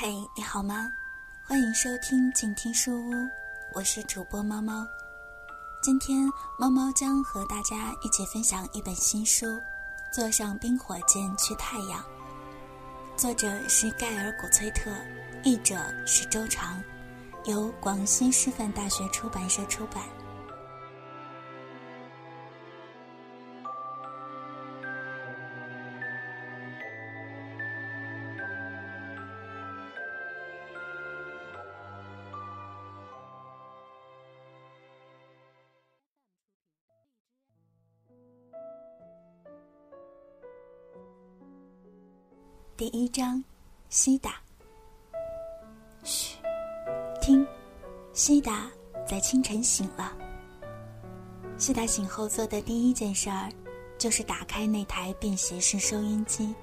嘿，你好吗？欢迎收听静听书屋，我是主播猫猫。今天猫猫将和大家一起分享一本新书《坐上冰火箭去太阳》，作者是盖尔·古崔特，译者是周长，由广西师范大学出版社出版。第一章，西达。嘘，听，西达在清晨醒了。西达醒后做的第一件事儿，就是打开那台便携式收音机。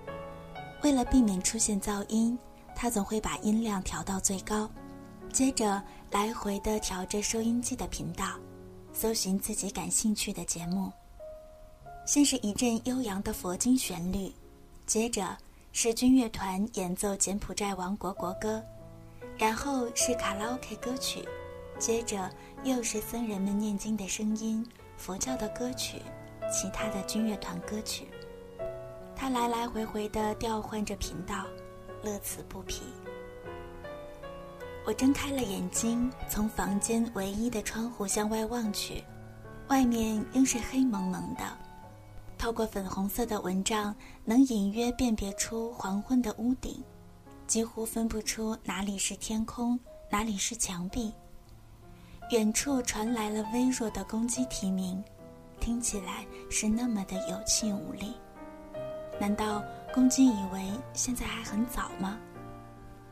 为了避免出现噪音，他总会把音量调到最高，接着来回的调着收音机的频道，搜寻自己感兴趣的节目。先是一阵悠扬的佛经旋律，接着。是军乐团演奏柬埔寨王国国歌，然后是卡拉 OK 歌曲，接着又是僧人们念经的声音、佛教的歌曲、其他的军乐团歌曲。他来来回回的调换着频道，乐此不疲。我睁开了眼睛，从房间唯一的窗户向外望去，外面仍是黑蒙蒙的。透过粉红色的蚊帐，能隐约辨别出黄昏的屋顶，几乎分不出哪里是天空，哪里是墙壁。远处传来了微弱的公鸡啼鸣，听起来是那么的有气无力。难道公鸡以为现在还很早吗？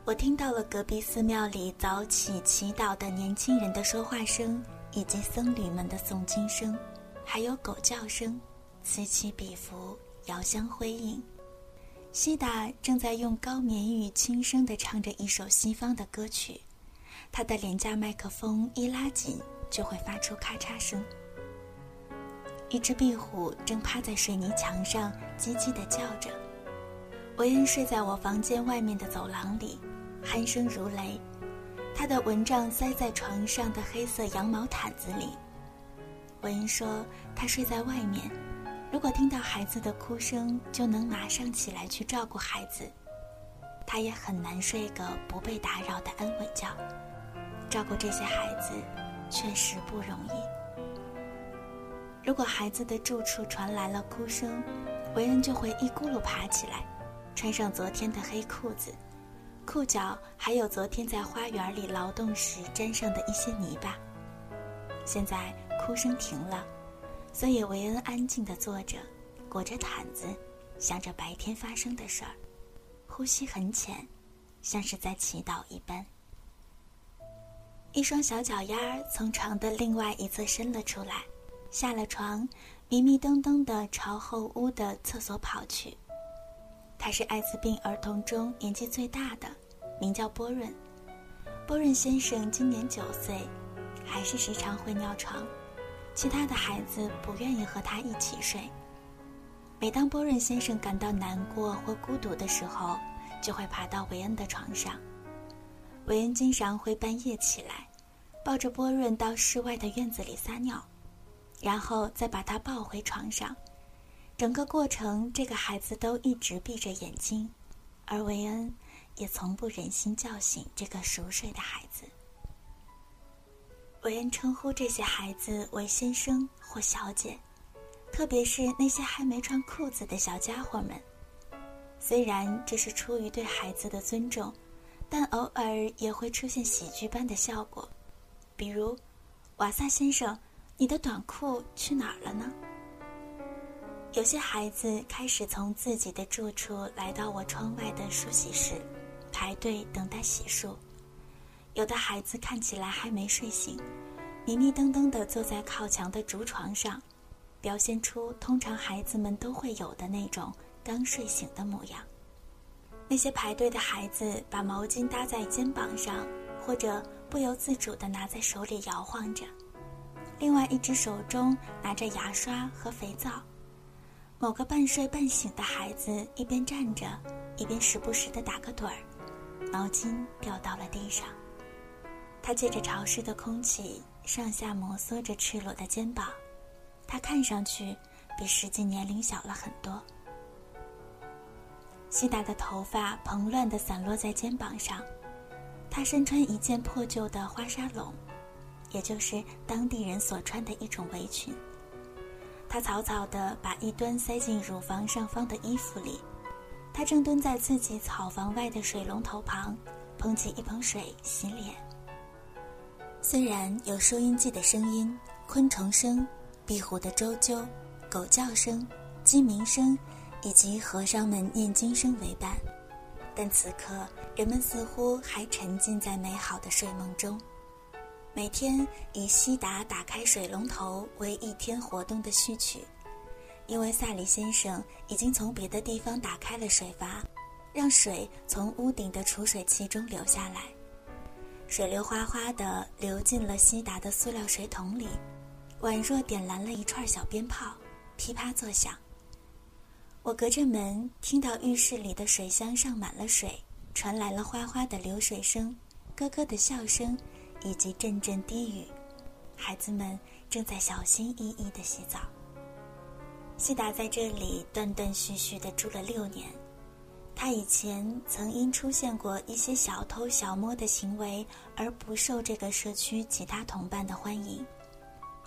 我听到了隔壁寺庙里早起祈祷的年轻人的说话声，以及僧侣们的诵经声，还有狗叫声。此起彼伏，遥相辉映。西达正在用高棉语轻声地唱着一首西方的歌曲，他的廉价麦克风一拉紧就会发出咔嚓声。一只壁虎正趴在水泥墙上叽叽地叫着。维恩睡在我房间外面的走廊里，鼾声如雷。他的蚊帐塞在床上的黑色羊毛毯子里。维恩说他睡在外面。如果听到孩子的哭声，就能马上起来去照顾孩子。他也很难睡个不被打扰的安稳觉。照顾这些孩子，确实不容易。如果孩子的住处传来了哭声，维恩就会一咕噜爬起来，穿上昨天的黑裤子，裤脚还有昨天在花园里劳动时沾上的一些泥巴。现在哭声停了。所以维恩安静地坐着，裹着毯子，想着白天发生的事儿，呼吸很浅，像是在祈祷一般。一双小脚丫儿从床的另外一侧伸了出来，下了床，迷迷瞪瞪地朝后屋的厕所跑去。他是艾滋病儿童中年纪最大的，名叫波润。波润先生今年九岁，还是时常会尿床。其他的孩子不愿意和他一起睡。每当波润先生感到难过或孤独的时候，就会爬到韦恩的床上。韦恩经常会半夜起来，抱着波润到室外的院子里撒尿，然后再把他抱回床上。整个过程，这个孩子都一直闭着眼睛，而韦恩也从不忍心叫醒这个熟睡的孩子。韦恩称呼这些孩子为先生或小姐，特别是那些还没穿裤子的小家伙们。虽然这是出于对孩子的尊重，但偶尔也会出现喜剧般的效果，比如：“瓦萨先生，你的短裤去哪儿了呢？”有些孩子开始从自己的住处来到我窗外的梳洗室，排队等待洗漱。有的孩子看起来还没睡醒，迷迷瞪瞪地坐在靠墙的竹床上，表现出通常孩子们都会有的那种刚睡醒的模样。那些排队的孩子把毛巾搭在肩膀上，或者不由自主地拿在手里摇晃着，另外一只手中拿着牙刷和肥皂。某个半睡半醒的孩子一边站着，一边时不时地打个盹儿。毛巾掉到了地上。他借着潮湿的空气，上下摩挲着赤裸的肩膀。他看上去比实际年龄小了很多。西达的头发蓬乱地散落在肩膀上，他身穿一件破旧的花纱笼，也就是当地人所穿的一种围裙。他草草地把一端塞进乳房上方的衣服里。他正蹲在自己草房外的水龙头旁，捧起一盆水洗脸。虽然有收音机的声音、昆虫声、壁虎的啾啾、狗叫声、鸡鸣声，以及和尚们念经声为伴，但此刻人们似乎还沉浸在美好的睡梦中。每天以西达打开水龙头为一天活动的序曲，因为萨里先生已经从别的地方打开了水阀，让水从屋顶的储水器中流下来。水流哗哗地流进了西达的塑料水桶里，宛若点燃了一串小鞭炮，噼啪作响。我隔着门听到浴室里的水箱上满了水，传来了哗哗的流水声、咯咯的笑声，以及阵阵低语。孩子们正在小心翼翼地洗澡。西达在这里断断续续地住了六年。他以前曾因出现过一些小偷小摸的行为而不受这个社区其他同伴的欢迎。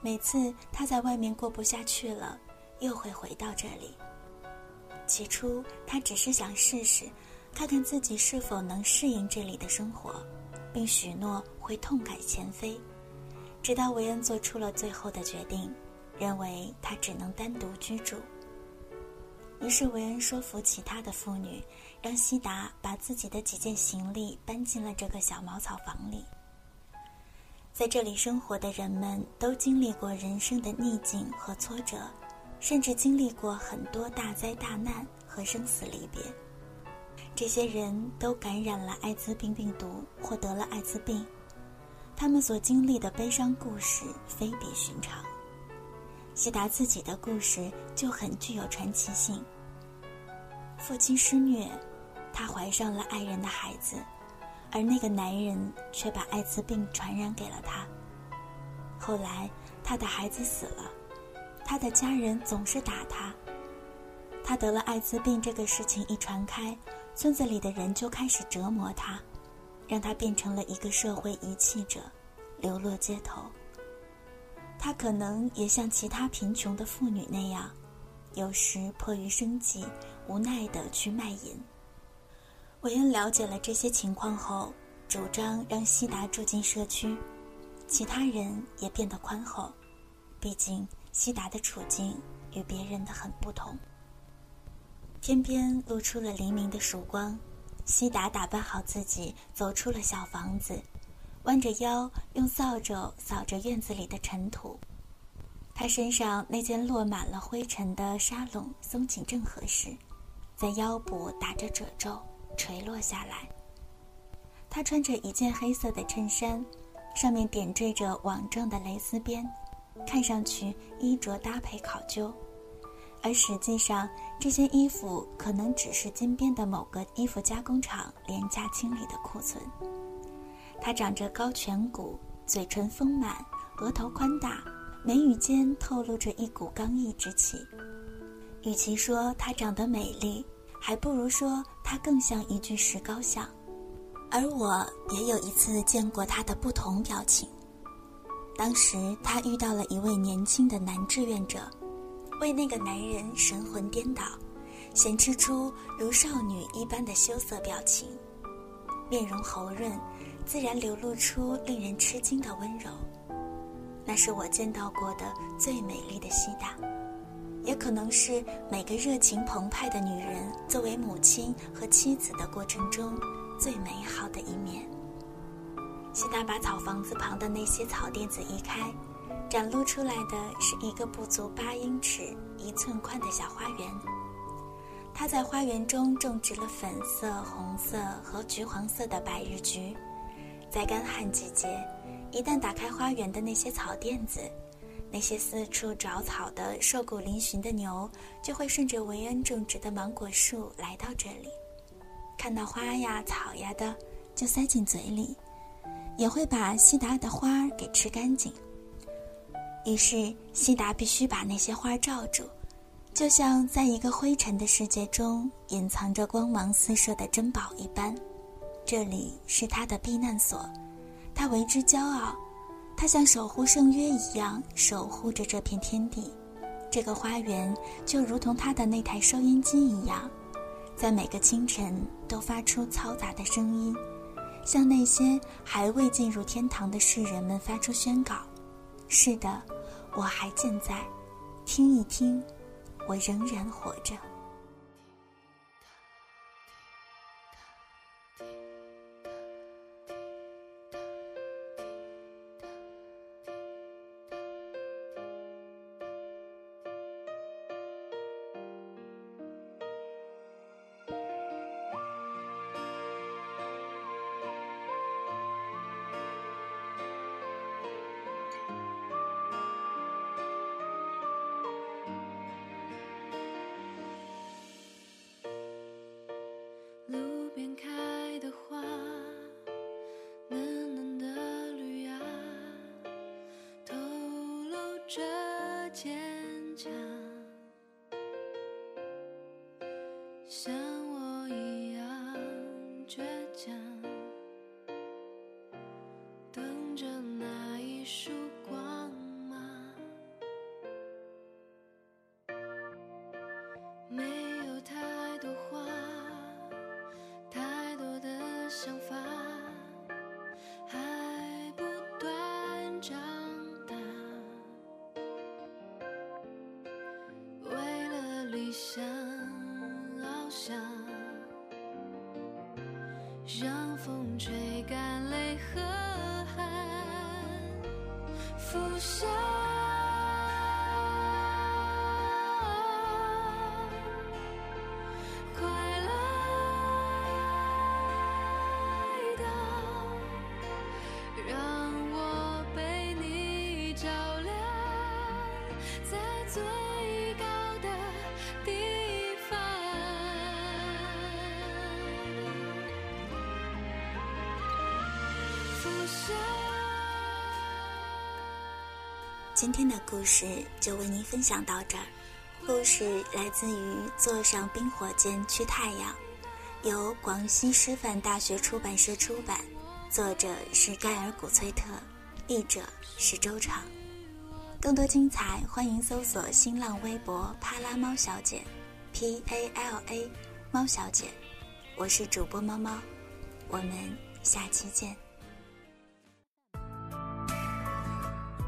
每次他在外面过不下去了，又会回到这里。起初他只是想试试，看看自己是否能适应这里的生活，并许诺会痛改前非。直到维恩做出了最后的决定，认为他只能单独居住。于是维恩说服其他的妇女，让西达把自己的几件行李搬进了这个小茅草房里。在这里生活的人们都经历过人生的逆境和挫折，甚至经历过很多大灾大难和生死离别。这些人都感染了艾滋病病毒，获得了艾滋病。他们所经历的悲伤故事非比寻常。西达自己的故事就很具有传奇性。父亲施虐，她怀上了爱人的孩子，而那个男人却把艾滋病传染给了她。后来，她的孩子死了，她的家人总是打她。她得了艾滋病这个事情一传开，村子里的人就开始折磨她，让她变成了一个社会遗弃者，流落街头。她可能也像其他贫穷的妇女那样，有时迫于生计，无奈地去卖淫。韦恩了解了这些情况后，主张让西达住进社区，其他人也变得宽厚。毕竟西达的处境与别人的很不同。天边露出了黎明的曙光，西达打扮好自己，走出了小房子。弯着腰，用扫帚扫着院子里的尘土。他身上那件落满了灰尘的纱笼松紧正合适，在腰部打着褶皱，垂落下来。他穿着一件黑色的衬衫，上面点缀着网状的蕾丝边，看上去衣着搭配考究，而实际上这些衣服可能只是金边的某个衣服加工厂廉价清理的库存。他长着高颧骨，嘴唇丰满，额头宽大，眉宇间透露着一股刚毅之气。与其说她长得美丽，还不如说她更像一具石膏像。而我也有一次见过她的不同表情。当时她遇到了一位年轻的男志愿者，为那个男人神魂颠倒，显示出如少女一般的羞涩表情，面容红润。自然流露出令人吃惊的温柔，那是我见到过的最美丽的西达，也可能是每个热情澎湃的女人作为母亲和妻子的过程中最美好的一面。西达把草房子旁的那些草垫子移开，展露出来的是一个不足八英尺、一寸宽的小花园。他在花园中种植了粉色、红色和橘黄色的百日菊。在干旱季节，一旦打开花园的那些草垫子，那些四处找草的瘦骨嶙峋的牛就会顺着维恩种植的芒果树来到这里，看到花呀草呀的，就塞进嘴里，也会把西达的花儿给吃干净。于是西达必须把那些花罩住，就像在一个灰尘的世界中隐藏着光芒四射的珍宝一般。这里是他的避难所，他为之骄傲。他像守护圣约一样守护着这片天地。这个花园就如同他的那台收音机一样，在每个清晨都发出嘈杂的声音，向那些还未进入天堂的世人们发出宣告：是的，我还健在，听一听，我仍然活着。家等着那一束光芒。没有太多话太多的想法还不断长大。为了理想让风吹干泪和汗拂晓快来到让我被你照亮在最。今天的故事就为您分享到这儿。故事来自于《坐上冰火箭去太阳》，由广西师范大学出版社出版，作者是盖尔·古崔特，译者是周长。更多精彩，欢迎搜索新浪微博“帕拉猫小姐 ”，P A L A 猫小姐。我是主播猫猫，我们下期见。